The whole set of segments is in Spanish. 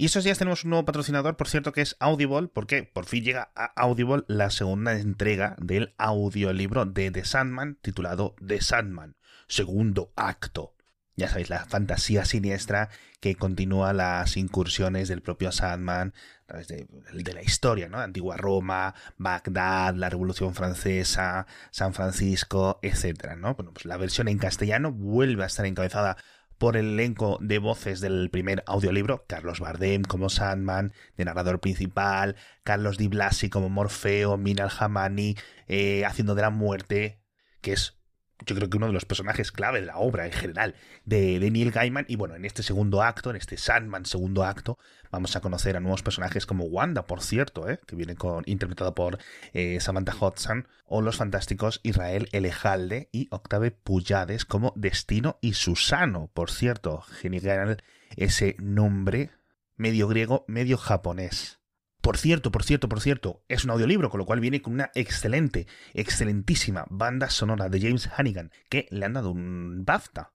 Y estos días tenemos un nuevo patrocinador, por cierto, que es Audible, porque por fin llega a Audible la segunda entrega del audiolibro de The Sandman, titulado The Sandman, segundo acto. Ya sabéis, la fantasía siniestra que continúa las incursiones del propio Sandman a través de, la historia, ¿no? Antigua Roma, Bagdad, la Revolución Francesa, San Francisco, etcétera, ¿no? Bueno, pues la versión en castellano vuelve a estar encabezada por el elenco de voces del primer audiolibro, Carlos Bardem como Sandman, de narrador principal, Carlos Di Blasi como Morfeo, Minal Hamani eh, haciendo de la muerte, que es yo creo que uno de los personajes clave de la obra en general de, de, Neil Gaiman. Y bueno, en este segundo acto, en este Sandman segundo acto, vamos a conocer a nuevos personajes como Wanda, por cierto, ¿eh? que viene con, interpretado por eh, Samantha Hudson, o los fantásticos Israel Elejalde y Octave Puyades como Destino y Susano, por cierto, genial ese nombre medio griego, medio japonés. Por cierto, por cierto, por cierto, es un audiolibro, con lo cual viene con una excelente, excelentísima banda sonora de James Hannigan, que le han dado un BAFTA.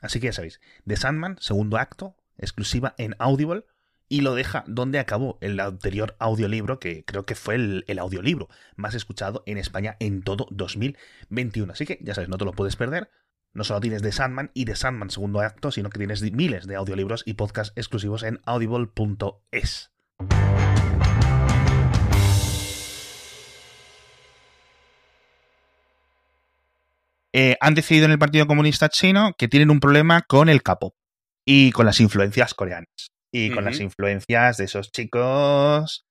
Así que ya sabéis, The Sandman, segundo acto, exclusiva en Audible, y lo deja donde acabó el anterior audiolibro, que creo que fue el, audiolibro más escuchado en España en todo 2021. Así que ya sabes, no te lo puedes perder. No solo tienes The Sandman y The Sandman segundo acto, sino que tienes miles de audiolibros y podcasts exclusivos en audible.es. Eh, han decidido en el Partido Comunista Chino que tienen un problema con el capo y con las influencias coreanas y con uh -huh. las influencias de esos chicos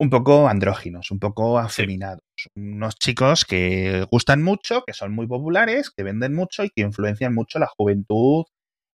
un poco andróginos, un poco afeminados. Sí. Unos chicos que gustan mucho, que son muy populares, que venden mucho y que influencian mucho la juventud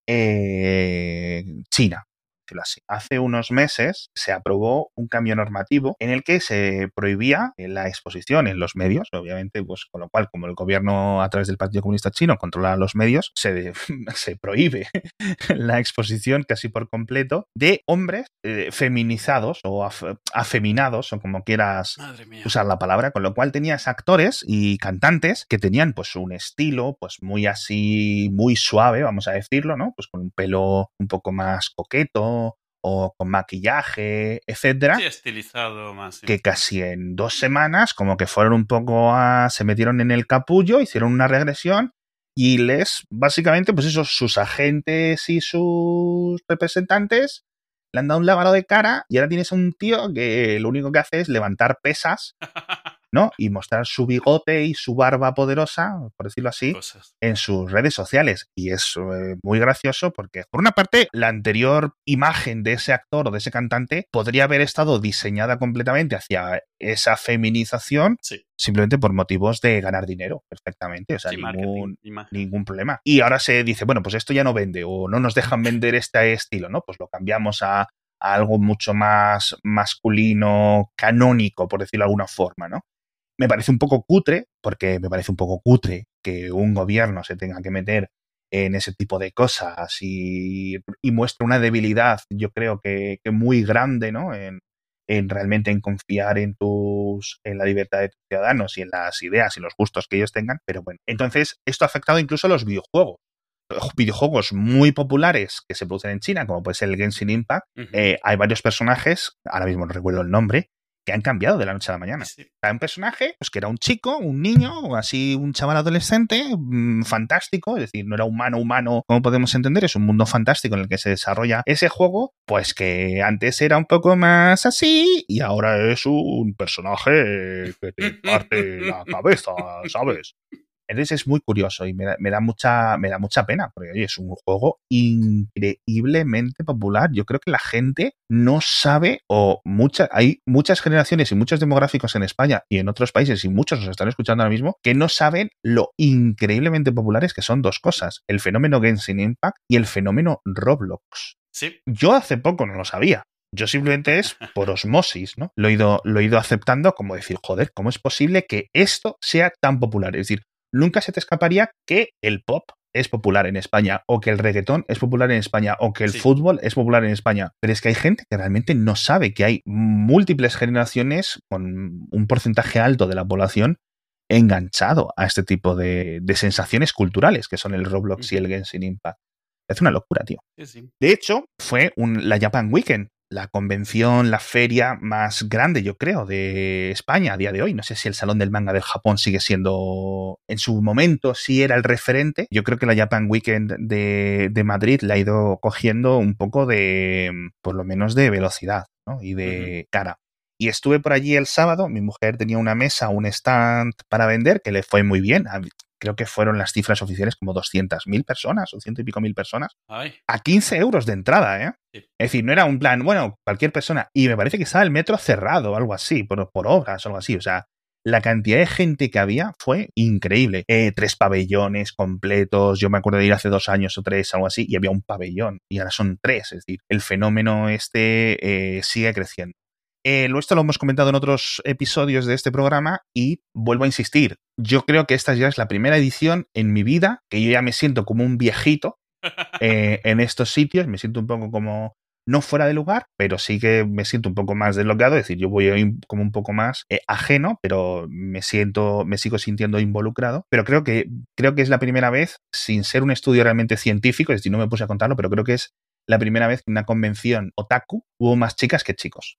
eh, china decirlo así. Hace unos meses se aprobó un cambio normativo en el que se prohibía la exposición en los medios, obviamente, pues con lo cual, como el gobierno a través del Partido Comunista Chino controla los medios, se, se prohíbe la exposición casi por completo de hombres eh, feminizados o af afeminados, o como quieras usar la palabra, con lo cual tenías actores y cantantes que tenían pues un estilo pues muy así, muy suave, vamos a decirlo, ¿no? Pues con un pelo un poco más coqueto, o con maquillaje, etcétera. Sí, estilizado más. Sí. Que casi en dos semanas, como que fueron un poco a. se metieron en el capullo, hicieron una regresión y les, básicamente, pues esos, sus agentes y sus representantes le han dado un lavado de cara y ahora tienes a un tío que lo único que hace es levantar pesas ¿no? Y mostrar su bigote y su barba poderosa, por decirlo así, Cosas. en sus redes sociales. Y es eh, muy gracioso porque, por una parte, la anterior imagen de ese actor o de ese cantante podría haber estado diseñada completamente hacia esa feminización. Sí. Simplemente por motivos de ganar dinero, perfectamente. O sea, Sí, ningún, ningún problema. Y ahora se dice, bueno, pues esto ya no vende o no nos dejan vender este estilo, ¿no? Pues lo cambiamos a, a algo mucho más masculino, canónico, por decirlo de alguna forma, ¿no? Me parece un poco cutre, porque me parece un poco cutre que un gobierno se tenga que meter en ese tipo de cosas y, y muestra una debilidad, yo creo que, que muy grande, ¿no? En, en, realmente en confiar en tus en la libertad de tus ciudadanos y en las ideas y los gustos que ellos tengan. Pero bueno, entonces esto ha afectado incluso a los videojuegos. Videojuegos muy populares que se producen en China, como puede ser el Genshin Impact, uh -huh. eh, hay varios personajes, ahora mismo no recuerdo el nombre, que han cambiado de la noche a la mañana. Sí. Hay un personaje pues, que era un chico, un niño, o así un chaval adolescente, mmm, fantástico, es decir, no era humano, humano, como podemos entender, es un mundo fantástico en el que se desarrolla ese juego, pues que antes era un poco más así y ahora es un personaje que te parte la cabeza, ¿sabes? Entonces es muy curioso y me da, me da, mucha, me da mucha pena, porque oye, es un juego increíblemente popular. Yo creo que la gente no sabe, o mucha, hay muchas generaciones y muchos demográficos en España y en otros países, y muchos nos están escuchando ahora mismo, que no saben lo increíblemente populares que son dos cosas: el fenómeno Genshin Impact y el fenómeno Roblox. Sí. Yo hace poco no lo sabía. Yo simplemente es por osmosis, ¿no? Lo he, ido, lo he ido aceptando como decir, joder, ¿cómo es posible que esto sea tan popular? Es decir, nunca se te escaparía que el pop es popular en España, o que el reggaetón es popular en España, o que el sí. fútbol es popular en España. Pero es que hay gente que realmente no sabe que hay múltiples generaciones con un porcentaje alto de la población enganchado a este tipo de, de sensaciones culturales que son el Roblox y el Genshin Impact. Es una locura, tío. Sí. De hecho, fue un, la Japan Weekend la convención, la feria más grande, yo creo, de España a día de hoy. No sé si el Salón del Manga del Japón sigue siendo, en su momento, sí era el referente. Yo creo que la Japan Weekend de, de Madrid la ha ido cogiendo un poco de, por lo menos, de velocidad ¿no? y de cara. Y estuve por allí el sábado, mi mujer tenía una mesa, un stand para vender, que le fue muy bien. Creo que fueron las cifras oficiales como 200.000 personas o ciento y pico mil personas. A 15 euros de entrada, ¿eh? Es decir, no era un plan, bueno, cualquier persona. Y me parece que estaba el metro cerrado o algo así, por, por obras o algo así. O sea, la cantidad de gente que había fue increíble. Eh, tres pabellones completos. Yo me acuerdo de ir hace dos años o tres, algo así, y había un pabellón. Y ahora son tres. Es decir, el fenómeno este eh, sigue creciendo. Eh, esto lo hemos comentado en otros episodios de este programa y vuelvo a insistir. Yo creo que esta ya es la primera edición en mi vida que yo ya me siento como un viejito eh, en estos sitios. Me siento un poco como no fuera de lugar, pero sí que me siento un poco más desbloqueado, es decir, yo voy como un poco más eh, ajeno, pero me siento, me sigo sintiendo involucrado. Pero creo que, creo que es la primera vez, sin ser un estudio realmente científico, es decir, no me puse a contarlo, pero creo que es la primera vez que en una convención otaku hubo más chicas que chicos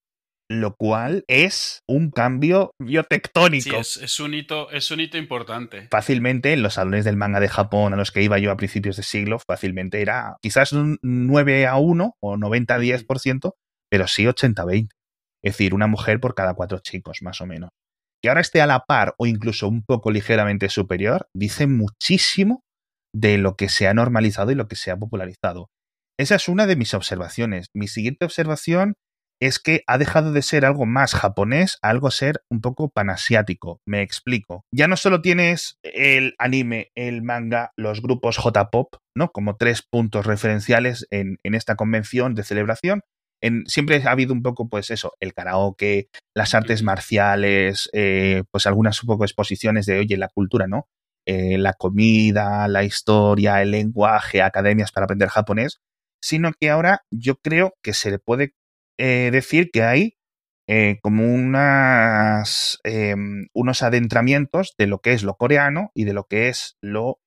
lo cual es un cambio biotectónico. Sí, es, un hito, es un hito importante. Fácilmente en los salones del manga de Japón a los que iba yo a principios de siglo, fácilmente era quizás un 9 a 1 o 90 a 10%, pero sí 80 a 20. Es decir, una mujer por cada cuatro chicos, más o menos. Que ahora esté a la par o incluso un poco ligeramente superior, dice muchísimo de lo que se ha normalizado y lo que se ha popularizado. Esa es una de mis observaciones. Mi siguiente observación es que ha dejado de ser algo más japonés a algo ser un poco panasiático. Me explico. Ya no solo tienes el anime, el manga, los grupos J-pop, ¿no? Como tres puntos referenciales en, esta convención de celebración. En, siempre ha habido un poco, pues eso, el karaoke, las artes marciales, eh, pues algunas un poco exposiciones de, oye, la cultura, ¿no? Eh, la comida, la historia, el lenguaje, academias para aprender japonés, sino que ahora yo creo que se le puede eh, decir que hay eh, como unas, em, unos adentramientos de lo que es lo coreano y de lo que es lo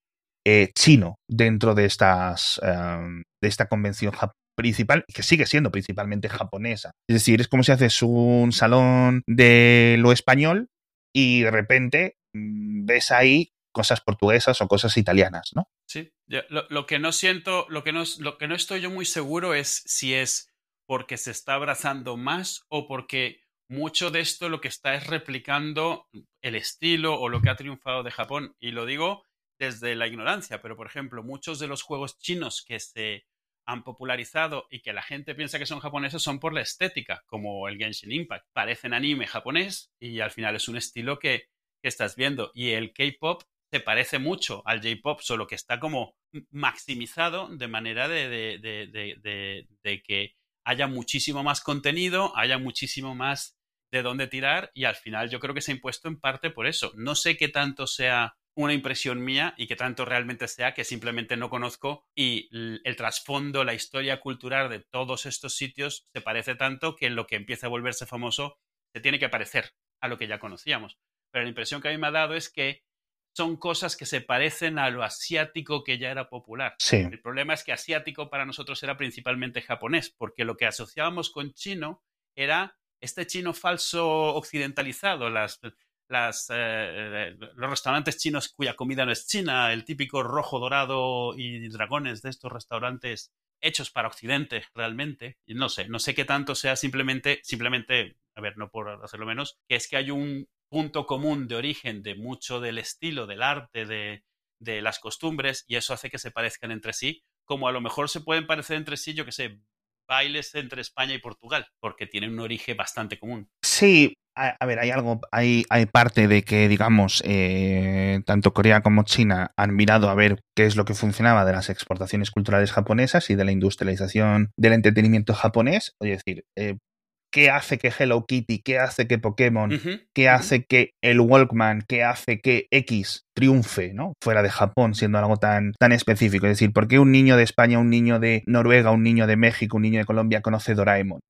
eh, chino dentro de, estas, em, de esta convención principal, que sigue siendo principalmente japonesa. Es decir, es como si haces un salón de lo español y de repente mm, ves ahí cosas portuguesas o cosas italianas, ¿no? Sí, lo, lo, que no siento, lo que no, lo que no estoy yo muy seguro es si es porque se está abrazando más o porque mucho de esto lo que está es replicando el estilo o lo que ha triunfado de Japón. Y lo digo desde la ignorancia, pero por ejemplo, muchos de los juegos chinos que se han popularizado y que la gente piensa que son japoneses son por la estética, como el Genshin Impact. Parecen anime japonés y al final es un estilo que, estás viendo. Y el K-pop se parece mucho al J-pop, solo que está como maximizado de manera de, de que haya muchísimo más contenido, haya muchísimo más de dónde tirar y al final yo creo que se ha impuesto en parte por eso. No sé qué tanto sea una impresión mía y qué tanto realmente sea que simplemente no conozco y el trasfondo, la historia cultural de todos estos sitios se parece tanto que en lo que empieza a volverse famoso se tiene que parecer a lo que ya conocíamos. Pero la impresión que a mí me ha dado es que son cosas que se parecen a lo asiático que ya era popular. El problema es que asiático para nosotros era principalmente japonés, porque lo que asociábamos con chino era este chino falso occidentalizado, las, las, eh, los restaurantes chinos cuya comida no es china, el típico rojo dorado y dragones de estos restaurantes hechos para Occidente realmente. Y no sé, no sé qué tanto sea simplemente, simplemente, a ver, no por hacerlo menos, que es que hay un, punto común de origen de mucho del estilo, del arte, de, de las costumbres, y eso hace que se parezcan entre sí, como a lo mejor se pueden parecer entre sí, yo que sé, bailes entre España y Portugal, porque tienen un origen bastante común. Sí, a, ver, hay algo, hay, hay parte de que, digamos, eh, tanto Corea como China han mirado a ver qué es lo que funcionaba de las exportaciones culturales japonesas y de la industrialización del entretenimiento japonés. Es decir, eh, qué hace que Hello Kitty, qué hace que Pokémon, qué hace que el Walkman, qué hace que X triunfe, ¿no? Fuera de Japón, siendo algo tan, tan específico. Es decir, ¿por qué un niño de España, un niño de Noruega, un niño de México, un niño de Colombia conoce Doraemon?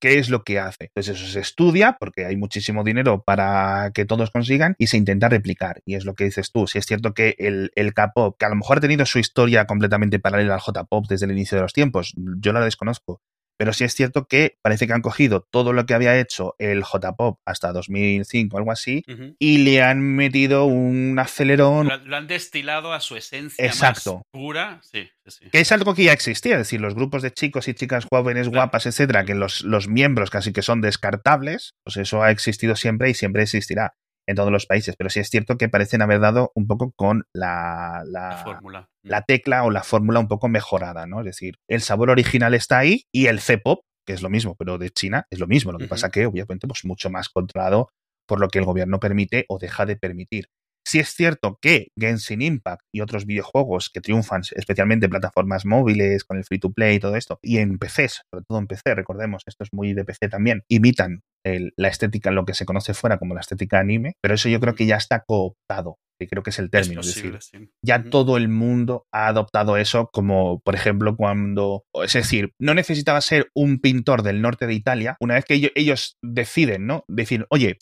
¿Qué es lo que hace? Pues eso se estudia, porque hay muchísimo dinero para que todos consigan, y se intenta replicar. Y es lo que dices tú. Si es cierto que el, el K-pop, que a lo mejor ha tenido su historia completamente paralela al J-pop desde el inicio de los tiempos, yo la desconozco, Pero sí es cierto que parece que han cogido todo lo que había hecho el J-Pop hasta 2005 o algo así y le han metido un acelerón. Lo, han destilado a su esencia Exacto. más pura. Sí, Que es algo que ya existía, es decir, los grupos de chicos y chicas jóvenes, guapas, etcétera, que los, los miembros casi que son descartables, pues eso ha existido siempre y siempre existirá en todos los países, pero sí es cierto que parecen haber dado un poco con la, la, fórmula. la tecla o la fórmula un poco mejorada, ¿no? Es decir, el sabor original está ahí y el C-pop, que es lo mismo, pero de China es lo mismo, lo que pasa que obviamente pues mucho más controlado por lo que el gobierno permite o deja de permitir. Sí es cierto que Genshin Impact y otros videojuegos que triunfan, especialmente en plataformas móviles, con el free to play y todo esto, y en PCs, sobre todo en PC, recordemos, esto es muy de PC también, imitan la estética, lo que se conoce fuera como la estética anime, pero eso yo creo que ya está cooptado, que creo que es el término. Es, decir, ya todo el mundo ha adoptado eso como, por ejemplo, cuando, es decir, no necesitaba ser un pintor del norte de Italia, una vez que ellos, deciden, ¿no? Decir, oye,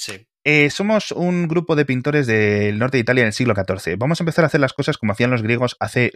eh, somos un grupo de pintores del norte de Italia en el siglo XIV. Vamos a empezar a hacer las cosas como hacían los griegos hace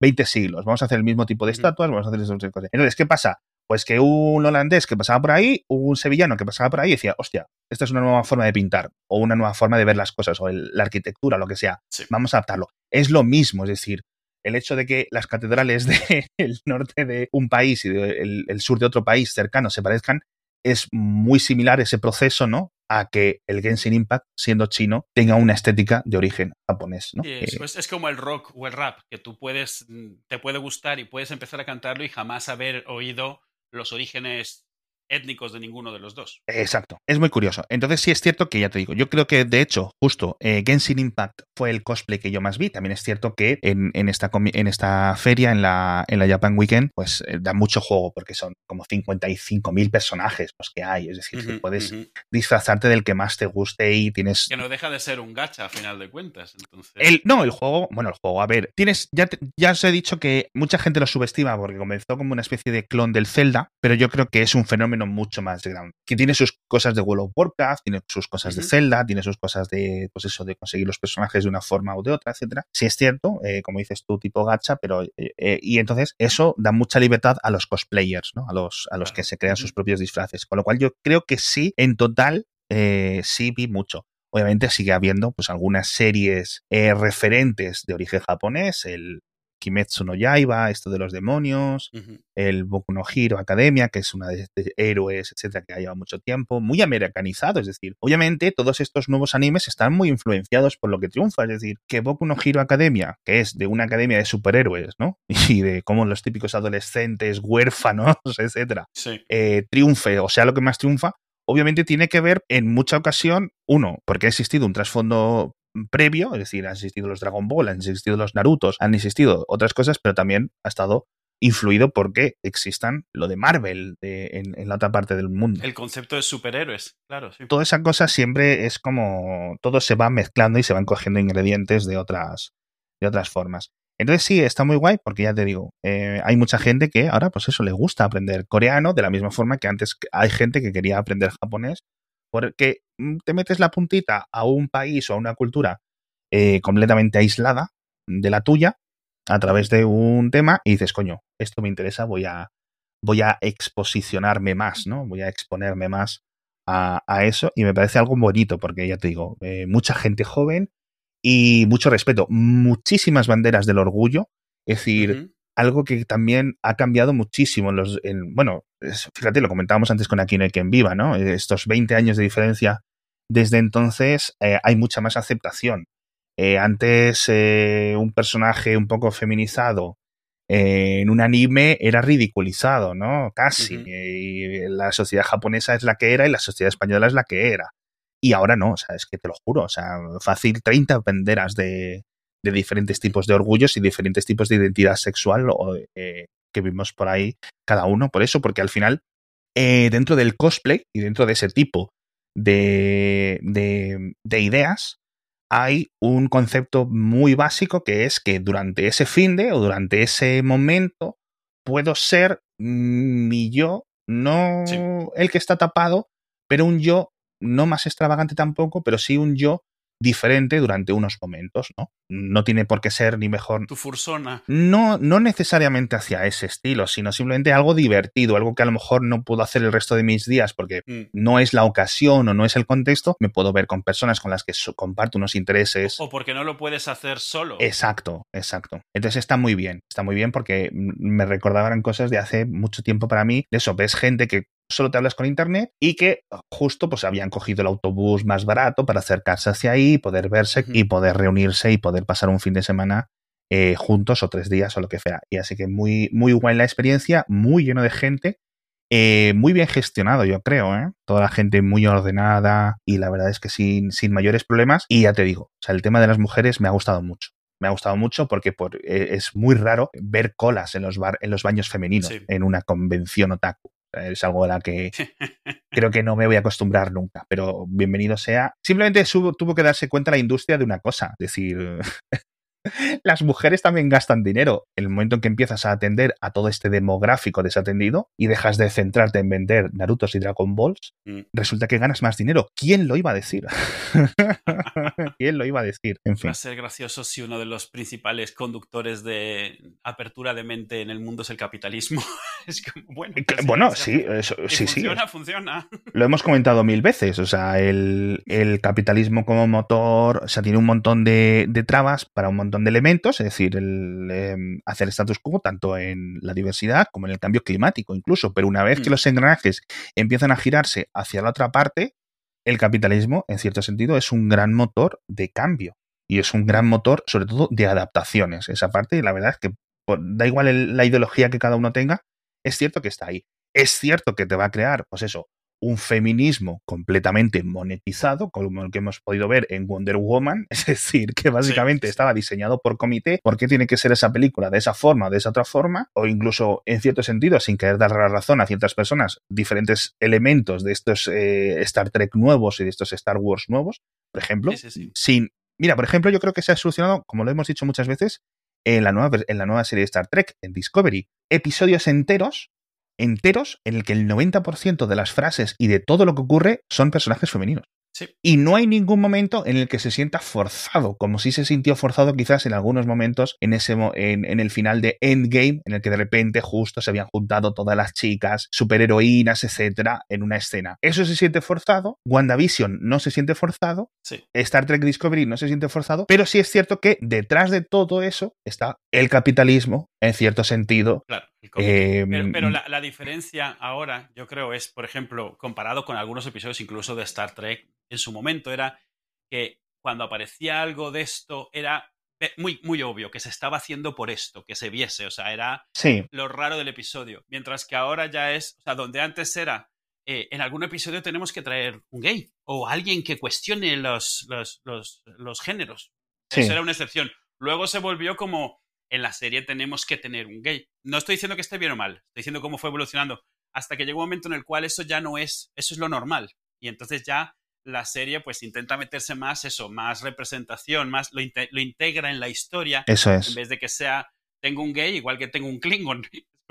20 siglos. Vamos a hacer el mismo tipo de estatuas, vamos a hacer esas cosas. Entonces, ¿qué pasa? Pues que un holandés que pasaba por ahí, un sevillano que pasaba por ahí decía, hostia, esta es una nueva forma de pintar, o una nueva forma de ver las cosas, o la arquitectura, lo que sea. Vamos a adaptarlo. Es lo mismo, es decir, el hecho de que las catedrales del norte de un país y del el sur de otro país cercano se parezcan es muy similar ese proceso, ¿no? A que el Genshin Impact, siendo chino, tenga una estética de origen japonés, ¿no? es, pues es, como el rock o el rap, que tú puedes, mm, te puede gustar y puedes empezar a cantarlo y jamás haber oído los orígenes étnicos de ninguno de los dos. Exacto, es muy curioso. Entonces sí es cierto que ya te digo, yo creo que de hecho justo eh, Genshin Impact fue el cosplay que yo más vi. También es cierto que en, esta, en esta feria, en la, en la Japan Weekend, pues eh, da mucho juego porque son como 55.000 personajes los que hay. Es decir, que puedes disfrazarte del que más te guste y tienes... Que no deja de ser un gacha a final de cuentas. Entonces... El, no, el juego, bueno, el juego, a ver, tienes, ya, ya os he dicho que mucha gente lo subestima porque comenzó como una especie de clon del Zelda, pero yo creo que es un fenómeno mucho más grande. Que tiene sus cosas de World of Warcraft, tiene sus cosas de Zelda, tiene sus cosas de, pues eso, de conseguir los personajes de una forma u de otra, etcétera. Sí es cierto, eh, como dices tú, tipo gacha, pero eh, eh, y entonces eso da mucha libertad a los cosplayers, ¿no? A los, a los que se crean sus propios disfraces. Con lo cual yo creo que sí, en total, sí vi mucho. Obviamente sigue habiendo pues algunas series referentes de origen japonés, el Kimetsu no Yaiba, esto de los demonios, el Boku no Hero Academia, que es una de, héroes, etcétera, que ha llevado mucho tiempo, muy americanizado, es decir, obviamente todos estos nuevos animes están muy influenciados por lo que triunfa, es decir, que Boku no Hero Academia, que es de una academia de superhéroes, ¿no? Y de cómo los típicos adolescentes, huérfanos, etcétera, eh, triunfe, o sea, lo que más triunfa, obviamente tiene que ver en mucha ocasión, uno, porque ha existido un trasfondo previo, es decir, han existido los Dragon Ball, han existido los Narutos, han existido otras cosas, pero también ha estado influido porque existan lo de Marvel en, la otra parte del mundo. El concepto de superhéroes, claro. Sí. Toda esa cosa siempre es como todo se va mezclando y se van cogiendo ingredientes de otras, de otras formas. Entonces sí, está muy guay porque ya te digo, eh, hay mucha gente que ahora pues eso le gusta aprender coreano de la misma forma que antes hay gente que quería aprender japonés porque mm, te metes la puntita a un país o a una cultura eh, completamente aislada de la tuya a través de un tema y dices, coño, esto me interesa, voy a, voy a exposicionarme más, ¿no? Voy a exponerme más a, eso y me parece algo bonito porque ya te digo, eh, mucha gente joven y mucho respeto, muchísimas banderas del orgullo, es decir, algo que también ha cambiado muchísimo en los, bueno, fíjate, lo comentábamos antes con Aquino y quien viva, ¿no? Estos 20 años de diferencia desde entonces eh, hay mucha más aceptación. Eh, antes eh, un personaje un poco feminizado en un anime era ridiculizado, ¿no? Casi. y la sociedad japonesa es la que era y la sociedad española es la que era. Y ahora no, o sea, es que te lo juro, o sea, fácil 30 banderas de, de diferentes tipos de orgullos y diferentes tipos de identidad sexual eh, que vimos por ahí cada uno. Por eso, porque al final, eh, dentro del cosplay y dentro de ese tipo de, de, ideas, hay un concepto muy básico que es que durante ese fin de o durante ese momento puedo ser mi yo, no el que está tapado, pero un yo no más extravagante tampoco, pero sí un yo diferente durante unos momentos, ¿no? No tiene por qué ser ni mejor. Tu fursona. No, no necesariamente hacia ese estilo, sino simplemente algo divertido, algo que a lo mejor no puedo hacer el resto de mis días porque mm. no es la ocasión o no es el contexto. Me puedo ver con personas con las que comparto unos intereses. O porque no lo puedes hacer solo. Exacto, exacto. Entonces está muy bien, está muy bien porque me recordaban cosas de hace mucho tiempo para mí. De eso, ves gente que solo te hablas con internet y que justo pues habían cogido el autobús más barato para acercarse hacia ahí, poder verse y poder reunirse y poder pasar un fin de semana eh, juntos o tres días o lo que fuera. Y así que muy, muy guay la experiencia, muy lleno de gente, eh, muy bien gestionado, yo creo, ¿eh? Toda la gente muy ordenada y la verdad es que sin, sin mayores problemas. Y ya te digo, o sea, el tema de las mujeres me ha gustado mucho me ha gustado mucho porque por, es muy raro ver colas en los, bar, en los baños femeninos en una convención otaku. Es algo a la que creo que no me voy a acostumbrar nunca, pero bienvenido sea. Simplemente tuvo que darse cuenta la industria de una cosa, es decir, las mujeres también gastan dinero. El momento en que empiezas a atender a todo este demográfico desatendido y dejas de centrarte en vender Narutos y Dragon Balls, mm. resulta que ganas más dinero. ¿Quién lo iba a decir? ¿Quién lo iba a decir? En fin. Va a ser gracioso si uno de los principales conductores de apertura de mente en el mundo es el capitalismo. es como, bueno, pues bueno sí, eso, sí, funciona, funciona. Lo hemos comentado mil veces. O sea, el, capitalismo como motor, o sea, tiene un montón de, de trabas para un montón de elementos, es decir, el em, hacer status quo tanto en la diversidad como en el cambio climático incluso, pero una vez que mm. los engranajes empiezan a girarse hacia la otra parte, el capitalismo, en cierto sentido, es un gran motor de cambio y es un gran motor, sobre todo, de adaptaciones. Esa parte, la verdad es que da igual la ideología que cada uno tenga, es cierto que está ahí. Es cierto que te va a crear, pues eso, un feminismo completamente monetizado, como el que hemos podido ver en Wonder Woman, es decir, que básicamente estaba diseñado por comité, ¿por qué tiene que ser esa película de esa forma o de esa otra forma? O incluso, en cierto sentido, sin querer dar la razón a ciertas personas, diferentes elementos de estos eh, Star Trek nuevos y de estos Star Wars nuevos, por ejemplo, sin... Mira, por ejemplo, yo creo que se ha solucionado, como lo hemos dicho muchas veces, en la nueva, en la nueva serie de Star Trek, en Discovery, episodios enteros enteros en el que el 90% de las frases y de todo lo que ocurre son personajes femeninos. Y no hay ningún momento en el que se sienta forzado, como si se sintió forzado quizás en algunos momentos en, ese, en, el final de Endgame, en el que de repente justo se habían juntado todas las chicas, superheroínas, etcétera, en una escena. Eso se siente forzado, WandaVision no se siente forzado, Star Trek Discovery no se siente forzado, pero sí es cierto que detrás de todo eso está el capitalismo, en cierto sentido. Claro. Em, pero, la, diferencia ahora, yo creo, es, por ejemplo, comparado con algunos episodios incluso de Star Trek, en su momento era que cuando aparecía algo de esto era muy, muy obvio que se estaba haciendo por esto, que se viese, o sea, era lo raro del episodio. Mientras que ahora ya es, o sea, donde antes era, eh, en algún episodio tenemos que traer un gay o alguien que cuestione los, los, los, géneros. Eso era una excepción. Luego se volvió como, en la serie tenemos que tener un gay. No estoy diciendo que esté bien o mal, estoy diciendo cómo fue evolucionando, hasta que llegó un momento en el cual eso ya no es, eso es lo normal. Y entonces ya la serie pues intenta meterse más eso, más representación, más lo, lo integra en la historia. Eso es. En vez de que sea, tengo un gay igual que tengo un Klingon.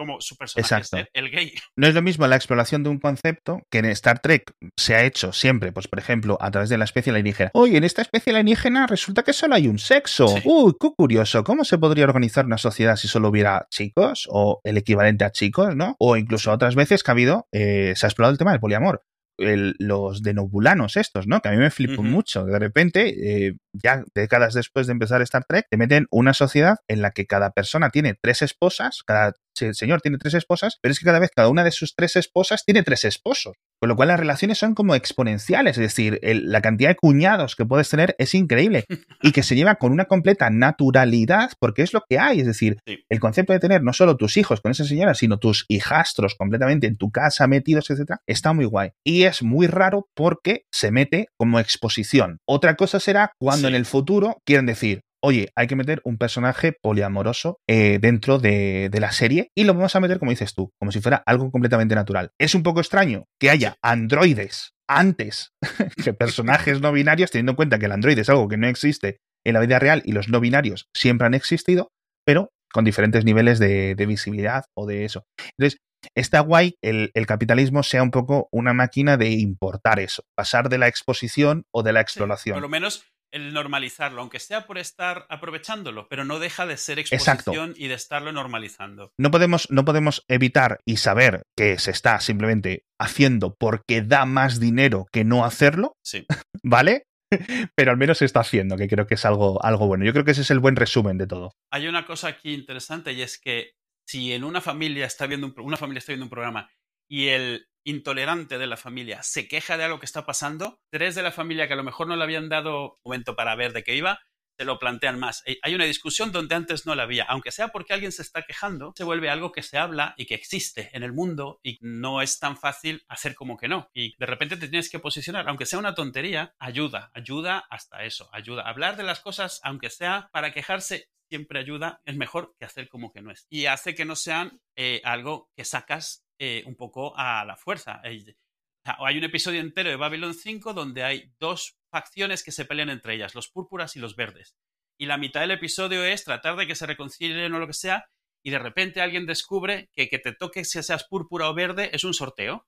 Como su personaje Exacto. el gay. No es lo mismo la exploración de un concepto que en Star Trek se ha hecho siempre, pues por ejemplo, a través de la especie alienígena. Oye, en esta especie alienígena resulta que solo hay un sexo. Uy, qué curioso. ¿Cómo se podría organizar una sociedad si solo hubiera chicos o el equivalente a chicos, no? O incluso otras veces que ha habido, eh, se ha explorado el tema del poliamor los de Nobulanos estos, ¿no? Que a mí me flipó mucho. De repente, eh, ya décadas después de empezar Star Trek, te meten una sociedad en la que cada persona tiene tres esposas, cada señor tiene tres esposas, pero es que cada vez cada una de sus tres esposas tiene tres esposos. Con lo cual las relaciones son como exponenciales, es decir, la cantidad de cuñados que puedes tener es increíble y que se lleva con una completa naturalidad porque es lo que hay, es decir, el concepto de tener no solo tus hijos con esa señora, sino tus hijastros completamente en tu casa metidos, etcétera, está muy guay. Y es muy raro porque se mete como exposición. Otra cosa será cuando en el futuro quieren decir, oye, hay que meter un personaje poliamoroso eh, dentro de, la serie y lo vamos a meter, como dices tú, como si fuera algo completamente natural. Es un poco extraño que haya androides antes que personajes no binarios, teniendo en cuenta que el androide es algo que no existe en la vida real y los no binarios siempre han existido, pero con diferentes niveles de, visibilidad o de eso. Entonces, está guay el, el, capitalismo sea un poco una máquina de importar eso, pasar de la exposición o de la exploración. por lo menos el normalizarlo, aunque sea por estar aprovechándolo, pero no deja de ser exposición y de estarlo normalizando. No podemos, no podemos evitar y saber que se está simplemente haciendo porque da más dinero que no hacerlo. Sí. ¿Vale? pero al menos se está haciendo, que creo que es algo, algo bueno. Yo creo que ese es el buen resumen de todo. Hay una cosa aquí interesante y es que si en una familia está viendo una familia está viendo un programa y el intolerante de la familia se queja de algo que está pasando, tres de la familia que a lo mejor no le habían dado momento para ver de qué iba, se lo plantean más. Eh, hay una discusión donde antes no la había, aunque sea porque alguien se está quejando, se vuelve algo que se habla y que existe en el mundo y no es tan fácil hacer como que no. Y de repente te tienes que posicionar, aunque sea una tontería, ayuda, ayuda hasta eso, ayuda. Hablar de las cosas, aunque sea para quejarse, siempre ayuda, es mejor que hacer como que no es. Y hace que no sean eh, algo que sacas eh, un poco a la fuerza. Hay un episodio entero de Babylon 5 donde hay dos facciones que se pelean entre ellas, los púrpuras y los verdes. Y la mitad del episodio es tratar de que se reconcilien o lo que sea, y de repente alguien descubre que que te toque si seas púrpura o verde es un sorteo.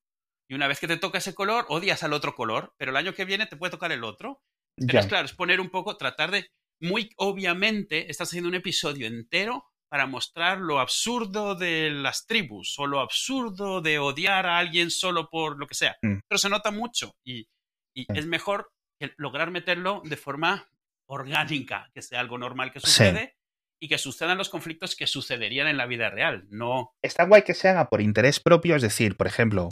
Y una vez que te toca ese color, odias al otro color, pero el año que viene te puede tocar el otro. Pero es claro, es poner un poco, tratar de, muy obviamente, estás haciendo un episodio entero para mostrar lo absurdo de las tribus o lo absurdo de odiar a alguien solo por lo que sea. Mm. Pero se nota mucho y, mm. es mejor lograr meterlo de forma orgánica, que sea algo normal que sucede. Y que sucedan los conflictos que sucederían en la vida real, no. Está guay que se haga por interés propio, es decir, por ejemplo,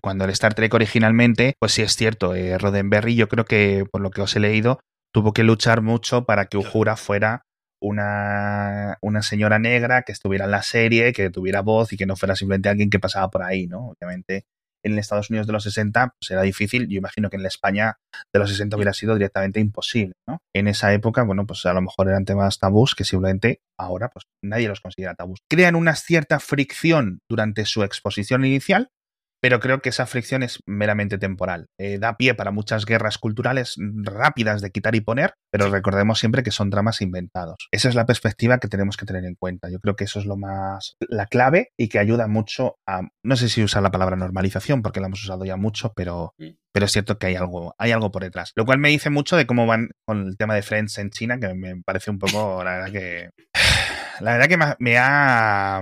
cuando el Star Trek originalmente, pues sí es cierto, eh, Roddenberry, yo creo que por lo que os he leído, tuvo que luchar mucho para que Uhura fuera una, una, señora negra que estuviera en la serie, que tuviera voz y que no fuera simplemente alguien que pasaba por ahí, ¿no? Obviamente en Estados Unidos de los 60 pues era difícil, yo imagino que en la España de los 60 hubiera sido directamente imposible, ¿no? En esa época, bueno, pues a lo mejor eran temas tabús que simplemente ahora pues nadie los considera tabús. Crean una cierta fricción durante su exposición inicial, pero creo que esa fricción es meramente temporal. Eh, da pie para muchas guerras culturales rápidas de quitar y poner, pero recordemos siempre que son dramas inventados. Esa es la perspectiva que tenemos que tener en cuenta. Yo creo que eso es lo más la clave y que ayuda mucho a no sé si usar la palabra normalización porque la hemos usado ya mucho, pero pero es cierto que hay algo hay algo por detrás. Lo cual me dice mucho de cómo van con el tema de Friends en China que me parece un poco la verdad que la verdad que me ha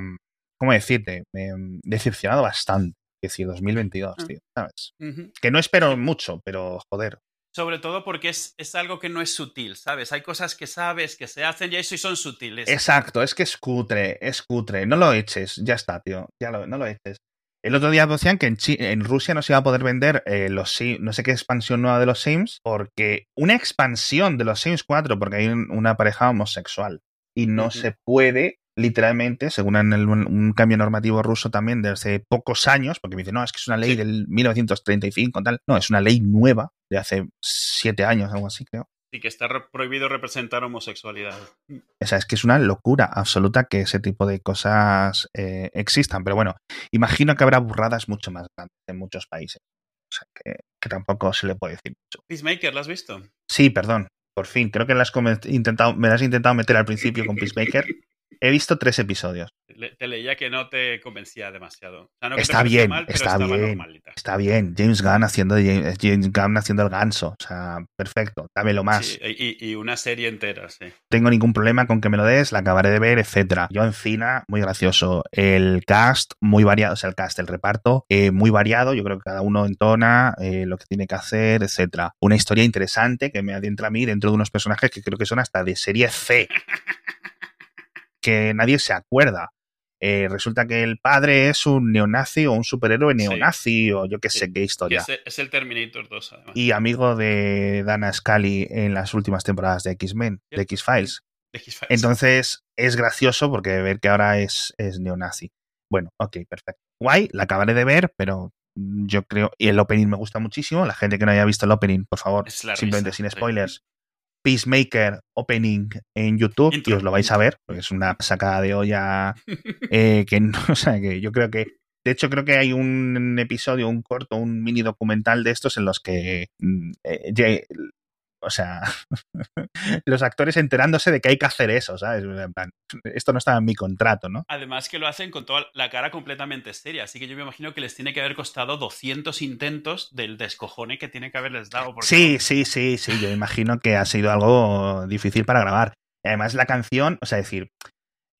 ¿cómo decirte? Me ha decepcionado bastante 2022, ah. tío, ¿sabes? Que no espero mucho, pero joder. Sobre todo porque es, es, algo que no es sutil, ¿sabes? Hay cosas que sabes que se hacen y eso y son sutiles. Exacto, es que es cutre, es cutre. No lo eches, ya está, tío. Ya lo, no lo eches. El otro día decían que en, en, Rusia no se iba a poder vender eh, los no sé qué expansión nueva de los Sims, porque una expansión de los Sims 4, porque hay una pareja homosexual y no se puede literalmente, según un cambio normativo ruso también de hace pocos años, porque me dice, no, es que es una ley del 1935, tal. No, es una ley nueva de hace siete años, algo así, creo. Y que está prohibido representar homosexualidad. O sea, es que es una locura absoluta que ese tipo de cosas eh, existan. Pero bueno, imagino que habrá burradas mucho más grandes en muchos países. O sea, que, tampoco se le puede decir mucho. Peacemaker, ¿lo has visto? Sí, perdón. Por fin, creo que las intentado, me las has intentado meter al principio con Peacemaker. He visto tres episodios. te leía que no te convencía demasiado. está, bien, está bien, está bien. James Gunn haciendo James Gunn haciendo el ganso. O sea, perfecto. Dámelo más. y, una serie entera, sí. Tengo ningún problema con que me lo des, la acabaré de ver, etcétera. Yo Encina, muy gracioso. El cast, muy variado. O sea, el cast, el reparto, eh, muy variado. Yo creo que cada uno entona eh, lo que tiene que hacer, etcétera. Una historia interesante que me adentra a mí dentro de unos personajes que creo que son hasta de serie C. que nadie se acuerda. Eh, resulta que el padre es un neonazi o un superhéroe neonazi o yo qué sé qué historia. Es, el Terminator 2, además. Y amigo de Dana Scully en las últimas temporadas de X-Men, de X-Files. Entonces es gracioso porque ver que ahora es, es neonazi. Bueno, ok, perfecto. Guay, la acabaré de ver, pero yo creo. Y el opening me gusta muchísimo. La gente que no haya visto el opening, por favor, simplemente sin spoilers, Peacemaker Opening en YouTube y os lo vais a ver, porque es una sacada de olla eh, que no, o sea, que yo creo que de hecho, creo que hay un episodio, un corto, un mini documental de estos en los que mm, eh, o sea, los actores enterándose de que hay que hacer eso, ¿sabes? esto no estaba en mi contrato, ¿no? Además que lo hacen con toda la cara completamente seria, así que yo me imagino que les tiene que haber costado 200 intentos del descojone que tiene que haberles dado. Sí, sí, sí, sí, yo imagino que ha sido algo difícil para grabar. Además la canción, o sea, decir,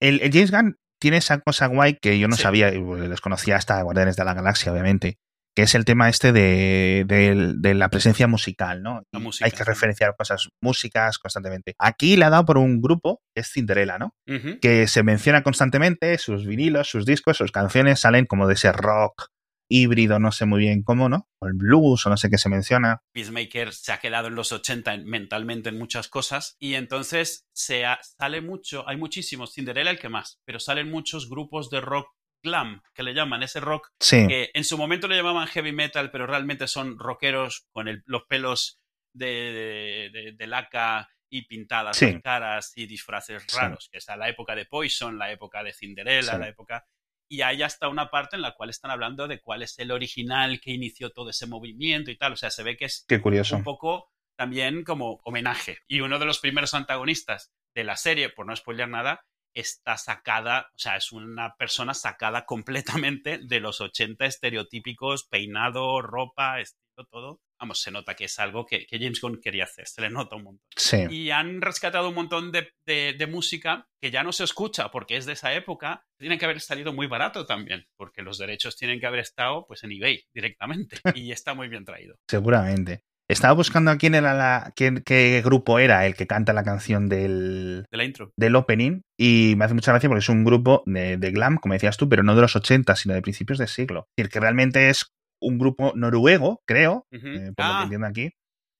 el, James Gunn tiene esa cosa guay que yo no sabía, y les conocía hasta Guardianes de la Galaxia, obviamente, que es el tema este de, la presencia musical, ¿no? Hay que referenciar cosas, músicas constantemente. Aquí le ha dado por un grupo, que es Cinderella, ¿no? Que se menciona constantemente, sus vinilos, sus discos, sus canciones salen como de ese rock híbrido, no sé muy bien cómo, ¿no? O el blues, o no sé qué se menciona. Peacemaker se ha quedado en los 80 mentalmente en muchas cosas y entonces se sale mucho, hay muchísimos, Cinderella el que más, pero salen muchos grupos de rock glam, que le llaman, ese rock que en su momento le llamaban heavy metal, pero realmente son rockeros con los pelos de, de, laca y pintadas las caras y disfraces raros, que es la época de Poison, la época de Cinderella, la época... Y hay hasta una parte en la cual están hablando de cuál es el original que inició todo ese movimiento y tal. O sea, se ve que es un poco también como homenaje. Y uno de los primeros antagonistas de la serie, por no spoiler nada, está sacada, o sea, es una persona sacada completamente de los 80 estereotípicos, peinado, ropa, estilo, todo. Vamos, se nota que es algo que, James Gunn quería hacer, se le nota un montón. Sí. Y han rescatado un montón de, de, música que ya no se escucha porque es de esa época. Tienen que haber salido muy barato también, porque los derechos tienen que haber estado pues en eBay directamente. y está muy bien traído. Seguramente. Estaba buscando a quién era la. qué grupo era el que canta la canción del. De la intro. Del opening. Y me hace mucha gracia porque es un grupo de, glam, como decías tú, pero no de los 80, sino de principios de siglo. Es decir, que realmente es un grupo noruego, creo, eh, por lo que ah. entiendo aquí,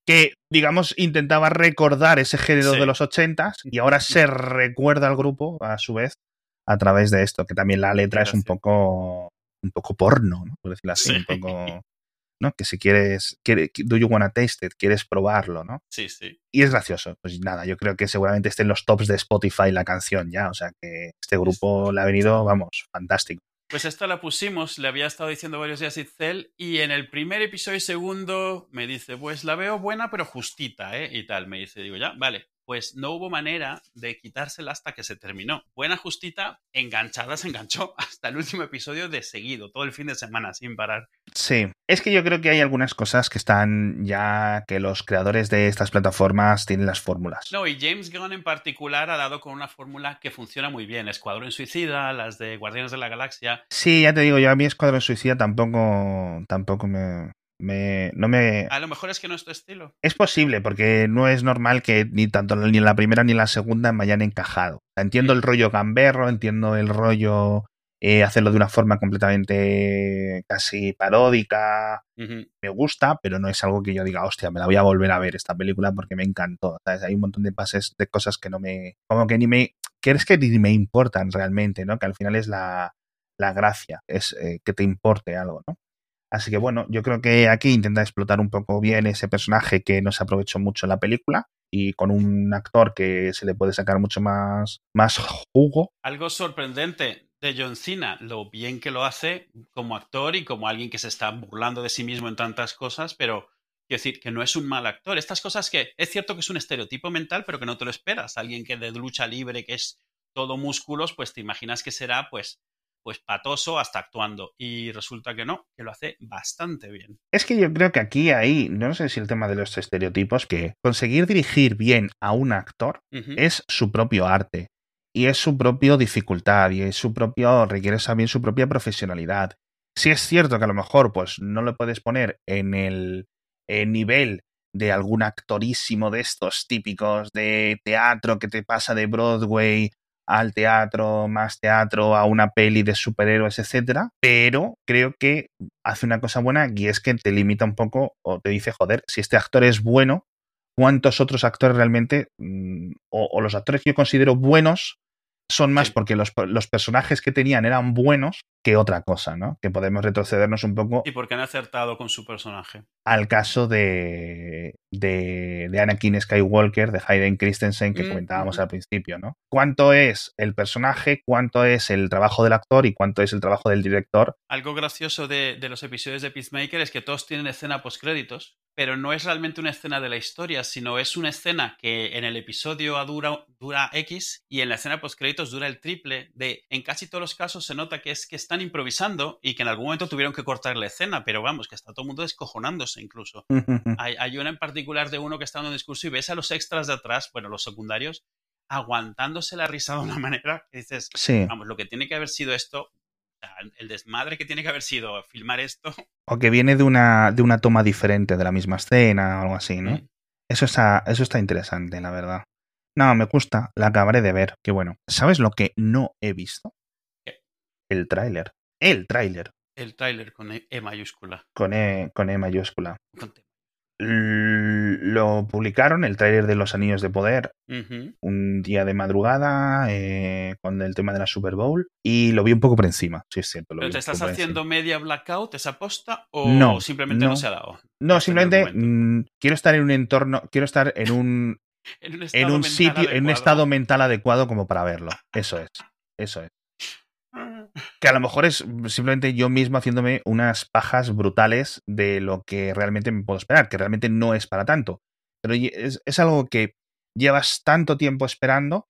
que, digamos, intentaba recordar ese género de los 80 y ahora se recuerda al grupo, a su vez, a través de esto, que también la letra es un poco. un poco porno, ¿no? Por decirlo así, un poco. ¿No? Que si quieres, quiere, do you wanna taste it, quieres probarlo, ¿no? Sí, sí. Y es gracioso. Pues nada, yo creo que seguramente esté en los tops de Spotify la canción ya, o sea que este grupo le ha venido, vamos, fantástico. Pues esta la pusimos, le había estado diciendo varios días Itzel, y en el primer episodio y segundo me dice, pues la veo buena pero justita, ¿eh? Y tal, me dice, digo, ya, vale, pues no hubo manera de quitársela hasta que se terminó. Buena justita, enganchada se enganchó hasta el último episodio de seguido, todo el fin de semana sin parar. Sí, es que yo creo que hay algunas cosas que están ya que los creadores de estas plataformas tienen las fórmulas. No, y James Gunn en particular ha dado con una fórmula que funciona muy bien. Escuadrón Suicida, las de Guardianes de la Galaxia. Sí, ya te digo, yo a mí Escuadrón Suicida tampoco, tampoco me, no me... A lo mejor es que no es tu estilo. Es posible, porque no es normal que ni tanto ni la primera ni la segunda me hayan encajado. Entiendo el rollo gamberro, entiendo el rollo eh, hacerlo de una forma completamente casi paródica. Me gusta, pero no es algo que yo diga, hostia, me la voy a volver a ver esta película porque me encantó. Hay un montón de pases de cosas que no me... Como que ni me... Que es que ni me importan realmente, ¿no? Que al final es la, la gracia, es eh, que te importe algo, ¿no? Así que bueno, yo creo que aquí intenta explotar un poco bien ese personaje que no se aprovechó mucho en la película y con un actor que se le puede sacar mucho más, más jugo. Algo sorprendente de John Cena, lo bien que lo hace como actor y como alguien que se está burlando de sí mismo en tantas cosas, pero quiero decir que no es un mal actor. Estas cosas que es cierto que es un estereotipo mental, pero que no te lo esperas. Alguien que de lucha libre, que es todo músculos, pues te imaginas que será pues pues patoso hasta actuando. Y resulta que no, que lo hace bastante bien. Es que yo creo que aquí hay, no sé si el tema de los estereotipos, que conseguir dirigir bien a un actor es su propio arte. Y es su propia dificultad, y es su propio, requiere también su propia profesionalidad. Si es cierto que a lo mejor, pues no lo puedes poner en el nivel de algún actorísimo de estos típicos de teatro que te pasa de Broadway al teatro, más teatro, a una peli de superhéroes, etcétera, pero creo que hace una cosa buena y es que te limita un poco o te dice, joder, si este actor es bueno, ¿cuántos otros actores realmente, mm, o, los actores que yo considero buenos, son más porque los, los, personajes que tenían eran buenos que otra cosa, ¿no? Que podemos retrocedernos un poco. ¿Y por qué han acertado con su personaje? Al caso de, de, Anakin Skywalker, de Hayden Christensen, que mm, comentábamos al principio, ¿no? ¿Cuánto es el personaje, cuánto es el trabajo del actor y cuánto es el trabajo del director? Algo gracioso de, de los episodios de Peacemaker es que todos tienen escena post créditos pero no es realmente una escena de la historia, sino es una escena que en el episodio dura, dura X y en la escena post créditos dura el triple. De en casi todos los casos se nota que es que están improvisando y que en algún momento tuvieron que cortar la escena, pero vamos, que está todo el mundo descojonándose incluso. hay, hay, una en particular de uno que está dando un discurso y ves a los extras de atrás, bueno, los secundarios, aguantándose la risa de una manera que dices, vamos, lo que tiene que haber sido esto el desmadre que tiene que haber sido filmar esto. O que viene de una, de una toma diferente de la misma escena o algo así, ¿no? Mm. Eso, está, eso está interesante, la verdad. No, me gusta, la acabaré de ver, qué bueno. ¿Sabes lo que no he visto? El tráiler. El tráiler. El tráiler con e, e, mayúscula. Con E, con e mayúscula lo publicaron, el tráiler de Los Anillos de Poder, un día de madrugada eh, con el tema de la Super Bowl y lo vi un poco por encima, sí es cierto. ¿Pero te estás haciendo media blackout esa posta o simplemente no, se ha dado? No, simplemente mm, quiero estar en un entorno, quiero estar en un, en un, sitio, en un estado mental adecuado como para verlo. Eso es, eso es. Que a lo mejor es simplemente yo mismo haciéndome unas pajas brutales de lo que realmente me puedo esperar, que realmente no es para tanto. Pero es, es algo que llevas tanto tiempo esperando,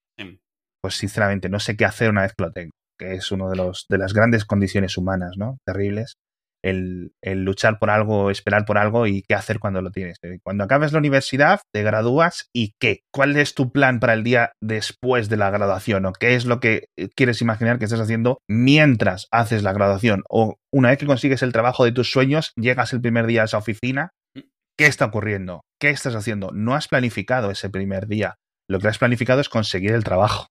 pues sinceramente no sé qué hacer una vez que lo tengo, que es una de, los, de las grandes condiciones humanas, ¿no? Terribles el, luchar por algo, esperar por algo y qué hacer cuando lo tienes. Eh, cuando acabes la universidad, te gradúas y qué. ¿Cuál es tu plan para el día después de la graduación? ¿O qué es lo que eh, quieres imaginar que estás haciendo mientras haces la graduación? O una vez que consigues el trabajo de tus sueños, llegas el primer día a esa oficina. ¿Qué está ocurriendo? ¿Qué estás haciendo? No has planificado ese primer día. Lo que has planificado es conseguir el trabajo.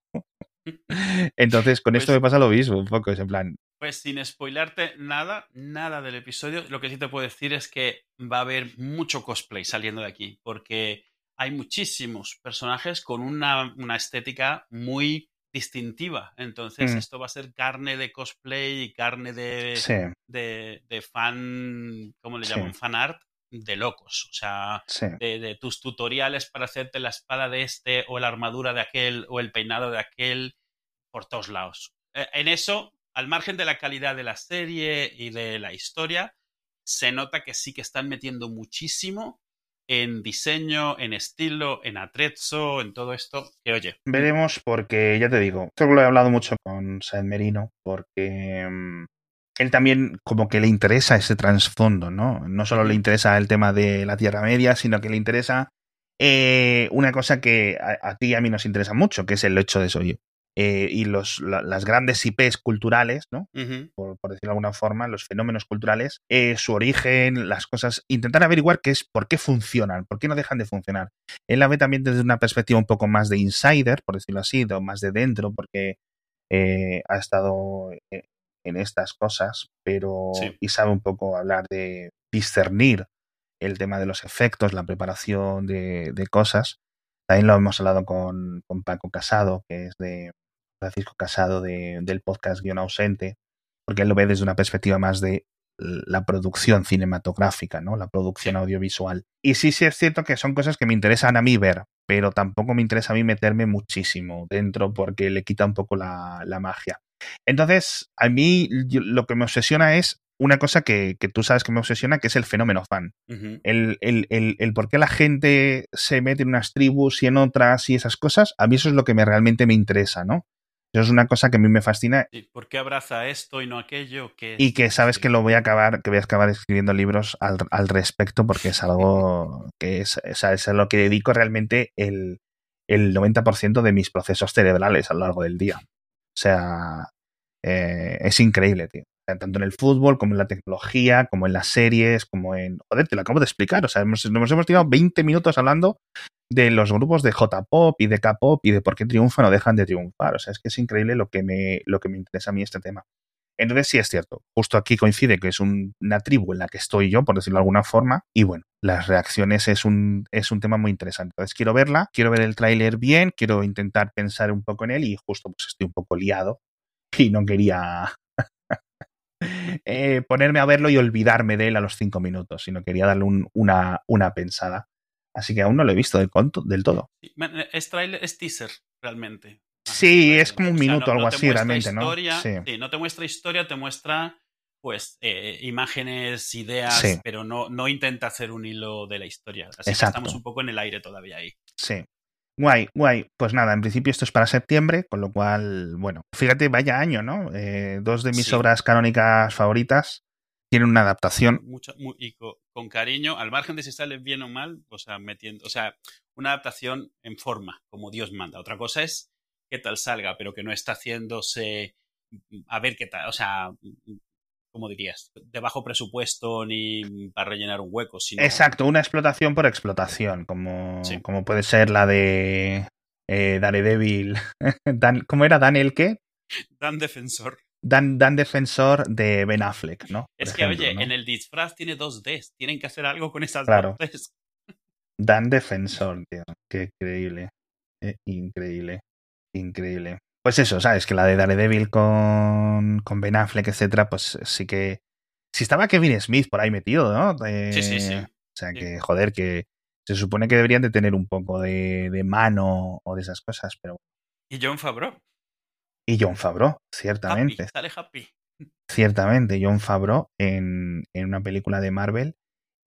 Entonces, con esto pues me pasa lo mismo, un poco, es en plan. Pues sin spoilarte nada, nada del episodio, lo que sí te puedo decir es que va a haber mucho cosplay saliendo de aquí, porque hay muchísimos personajes con una, estética muy distintiva. Entonces, mm. esto va a ser carne de cosplay y carne de, de, fan, ¿cómo le llaman? Fan art de locos. O sea, de, de, tus tutoriales para hacerte la espada de este o la armadura de aquel o el peinado de aquel por todos lados. Eh, en eso, al margen de la calidad de la serie y de la historia, se nota que sí que están metiendo muchísimo en diseño, en estilo, en atrezzo, en todo esto. Que oye. Veremos porque, ya te digo, esto lo he hablado mucho con San Merino, porque mm, él también como que le interesa ese trasfondo, ¿no? No solo le interesa el tema de la Tierra Media, sino que le interesa eh, una cosa que a, ti y a mí nos interesa mucho, que es el hecho de eso. Eh, y los, las grandes IPs culturales, ¿no? por, decirlo de alguna forma, los fenómenos culturales, eh, su origen, las cosas, intentar averiguar qué es, por qué funcionan, por qué no dejan de funcionar. Él la ve también desde una perspectiva un poco más de insider, por decirlo así, o más de dentro, porque eh, ha estado en estas cosas, pero y sabe un poco hablar de discernir el tema de los efectos, la preparación de, cosas. También lo hemos hablado con, con Paco Casado, que es de, Francisco Casado del podcast Guión Ausente, porque él lo ve desde una perspectiva más de la producción cinematográfica, ¿no? La producción audiovisual. Y sí, sí es cierto que son cosas que me interesan a mí ver, pero tampoco me interesa a mí meterme muchísimo dentro porque le quita un poco la, magia. Entonces, a mí lo que me obsesiona es una cosa que, tú sabes que me obsesiona, que es el fenómeno fan. el, el, el, el, por qué la gente se mete en unas tribus y en otras y esas cosas, a mí eso es lo que me, realmente me interesa, ¿no? Eso es una cosa que a mí me fascina. ¿Por qué abraza esto y no aquello? y que sabes que lo voy a acabar, que voy a acabar escribiendo libros al, al respecto porque es algo que es, es a lo que dedico realmente el, el 90% de mis procesos cerebrales a lo largo del día. O sea, eh, es increíble, tío. Tanto en el fútbol, como en la tecnología, como en las series, como en... Joder, te lo acabo de explicar. O sea, nos hemos tirado 20 minutos hablando de los grupos de J-pop y de K-pop y de por qué triunfan o dejan de triunfar. O sea, es que es increíble lo que me, lo que me interesa a mí este tema. Entonces sí es cierto, justo aquí coincide que es una tribu en la que estoy yo, por decirlo de alguna forma, y bueno, las reacciones es un, es un tema muy interesante. Entonces quiero verla, quiero ver el tráiler bien, quiero intentar pensar un poco en él y justo pues estoy un poco liado y no quería eh, ponerme a verlo y olvidarme de él a los cinco minutos, sino quería darle una, una pensada. Así que aún no lo he visto del, del todo. Es trailer, es teaser, realmente. Sí, es como un minuto, o algo así, realmente, ¿no? Sí. no te muestra historia, te muestra pues eh, imágenes, ideas, pero no, no intenta hacer un hilo de la historia. Así que estamos un poco en el aire todavía ahí. Sí. Guay, guay. Pues nada, en principio esto es para septiembre, con lo cual, bueno, fíjate, vaya año, ¿no? Eh, dos de mis obras canónicas favoritas tienen una adaptación. Mucho, y con, cariño, al margen de si sale bien o mal, o sea, metiendo, o sea, una adaptación en forma, como Dios manda. Otra cosa es qué tal salga, pero que no está haciéndose a ver qué tal, o sea, ¿cómo dirías? De bajo presupuesto ni para rellenar un hueco. Sino... Exacto, una explotación por explotación, como, como puede ser la de eh, Daredevil. Dan, ¿Cómo era? ¿Daniel qué? Dan Defensor. Dan, Dan Defensor de Ben Affleck, ¿no? es que, oye, en el disfraz tiene dos Ds. Tienen que hacer algo con esas dos Ds. Dan Defensor, tío. Qué increíble. increíble. Increíble. Pues eso, ¿sabes? Que la de Daredevil con, con Ben Affleck, etcétera, pues sí que. Si estaba Kevin Smith por ahí metido, ¿no? sí, sí, sí. O sea que, joder, que se supone que deberían de tener un poco de, de mano o de esas cosas, pero. ¿Y John Favreau? Y John Favreau, ciertamente. Happy, sale happy. Ciertamente, John Favreau en, en una película de Marvel.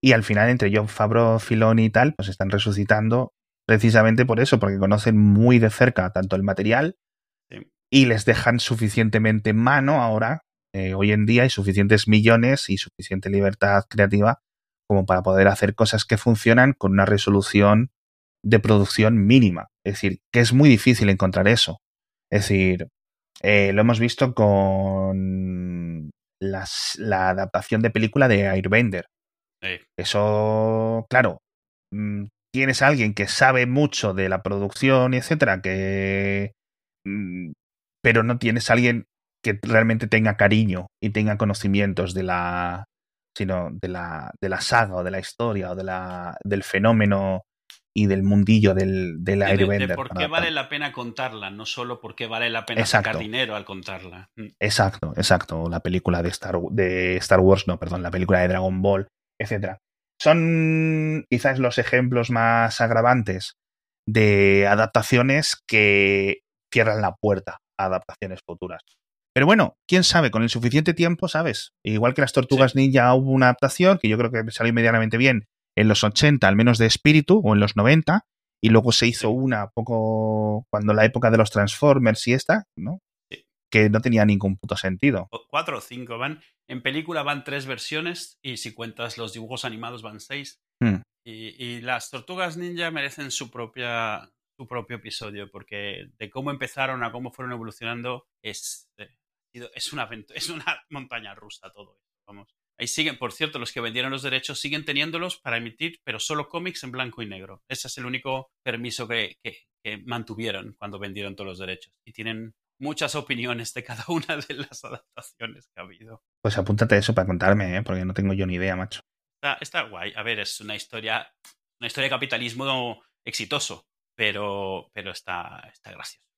Y al final, entre John Favreau, Filoni y tal, pues están resucitando precisamente por eso, porque conocen muy de cerca tanto el material y les dejan suficientemente mano ahora, eh, hoy en día, y suficientes millones y suficiente libertad creativa como para poder hacer cosas que funcionan con una resolución de producción mínima. Es decir, que es muy difícil encontrar eso. Es decir, eh, lo hemos visto con la adaptación de película de Airbender. Eso, claro, mm, tienes a alguien que sabe mucho de la producción etcétera, que mm, pero no tienes a alguien que realmente tenga cariño y tenga conocimientos de la sino de la, de la saga o de la historia o de la, del fenómeno y del mundillo del, del Airbender. De, por qué vale la pena contarla, no solo por qué vale la pena sacar dinero al contarla. Mm. Exacto, exacto. La película de Star, de Star Wars, no, perdón, la película de Dragon Ball, etc. Son quizás los ejemplos más agravantes de adaptaciones que cierran la puerta adaptaciones futuras. Pero bueno, quién sabe, con el suficiente tiempo, ¿sabes? Igual que las Tortugas Ninja hubo una adaptación que yo creo que salió medianamente bien en los 80, al menos de espíritu, o en los 90, y luego se hizo una poco cuando la época de los Transformers y esta, ¿no? Que no tenía ningún puto sentido. Cuatro o cinco van. En película van tres versiones y si cuentas los dibujos animados van seis. Hmm. y, las Tortugas Ninja merecen su propia su propio episodio, porque de cómo empezaron a cómo fueron evolucionando es, eh, es, una, es una montaña rusa todo esto. Vamos. Ahí siguen, por cierto, los que vendieron los derechos siguen teniéndolos para emitir, pero solo cómics en blanco y negro. Ese es el único permiso que, que, mantuvieron cuando vendieron todos los derechos. Y tienen muchas opiniones de cada una de las adaptaciones que ha habido. Pues apúntate eso para contarme, ¿eh? porque no tengo yo ni idea, macho. Está, está guay. A ver, es una historia, una historia de capitalismo exitoso pero, pero está, está gracioso.